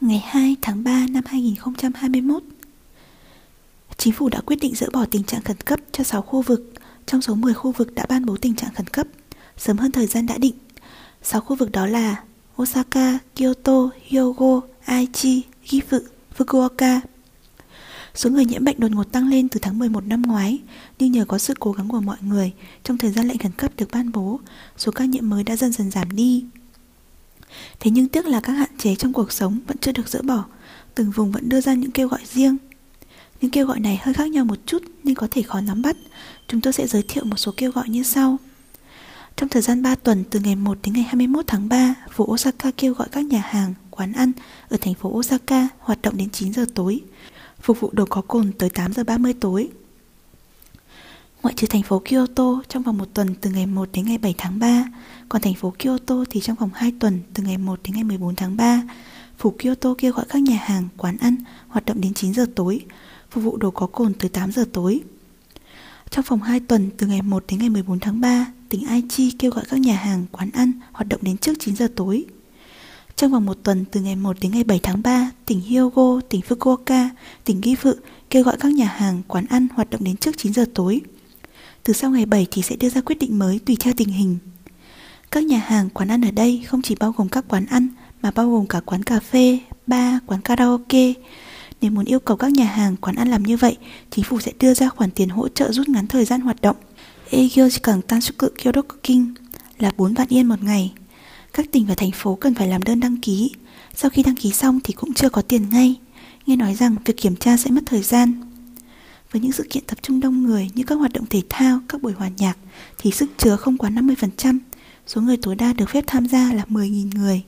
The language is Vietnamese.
ngày 2 tháng 3 năm 2021. Chính phủ đã quyết định dỡ bỏ tình trạng khẩn cấp cho 6 khu vực, trong số 10 khu vực đã ban bố tình trạng khẩn cấp, sớm hơn thời gian đã định. 6 khu vực đó là Osaka, Kyoto, Hyogo, Aichi, Gifu, Fukuoka. Số người nhiễm bệnh đột ngột tăng lên từ tháng 11 năm ngoái, nhưng nhờ có sự cố gắng của mọi người, trong thời gian lệnh khẩn cấp được ban bố, số ca nhiễm mới đã dần dần giảm đi. Thế nhưng tiếc là các hạn chế trong cuộc sống vẫn chưa được dỡ bỏ, từng vùng vẫn đưa ra những kêu gọi riêng. Những kêu gọi này hơi khác nhau một chút nhưng có thể khó nắm bắt. Chúng tôi sẽ giới thiệu một số kêu gọi như sau. Trong thời gian 3 tuần từ ngày 1 đến ngày 21 tháng 3, phố Osaka kêu gọi các nhà hàng, quán ăn ở thành phố Osaka hoạt động đến 9 giờ tối, phục vụ đồ có cồn tới 8 giờ 30 tối. Ngoại trừ thành phố Kyoto trong vòng một tuần từ ngày 1 đến ngày 7 tháng 3, còn thành phố Kyoto thì trong vòng 2 tuần từ ngày 1 đến ngày 14 tháng 3, phủ Kyoto kêu gọi các nhà hàng, quán ăn hoạt động đến 9 giờ tối, phục vụ đồ có cồn từ 8 giờ tối. Trong vòng 2 tuần từ ngày 1 đến ngày 14 tháng 3, tỉnh Aichi kêu gọi các nhà hàng, quán ăn hoạt động đến trước 9 giờ tối. Trong vòng một tuần từ ngày 1 đến ngày 7 tháng 3, tỉnh Hyogo, tỉnh Fukuoka, tỉnh Gifu kêu gọi các nhà hàng, quán ăn hoạt động đến trước 9 giờ tối. Từ sau ngày 7 thì sẽ đưa ra quyết định mới tùy theo tình hình. Các nhà hàng, quán ăn ở đây không chỉ bao gồm các quán ăn mà bao gồm cả quán cà phê, bar, quán karaoke. Nếu muốn yêu cầu các nhà hàng, quán ăn làm như vậy, chính phủ sẽ đưa ra khoản tiền hỗ trợ rút ngắn thời gian hoạt động. Eigyo Jikang Tansuku Kyodokukin là 4 vạn yên một ngày. Các tỉnh và thành phố cần phải làm đơn đăng ký. Sau khi đăng ký xong thì cũng chưa có tiền ngay. Nghe nói rằng việc kiểm tra sẽ mất thời gian. Với những sự kiện tập trung đông người như các hoạt động thể thao, các buổi hòa nhạc thì sức chứa không quá 50%, số người tối đa được phép tham gia là 10.000 người.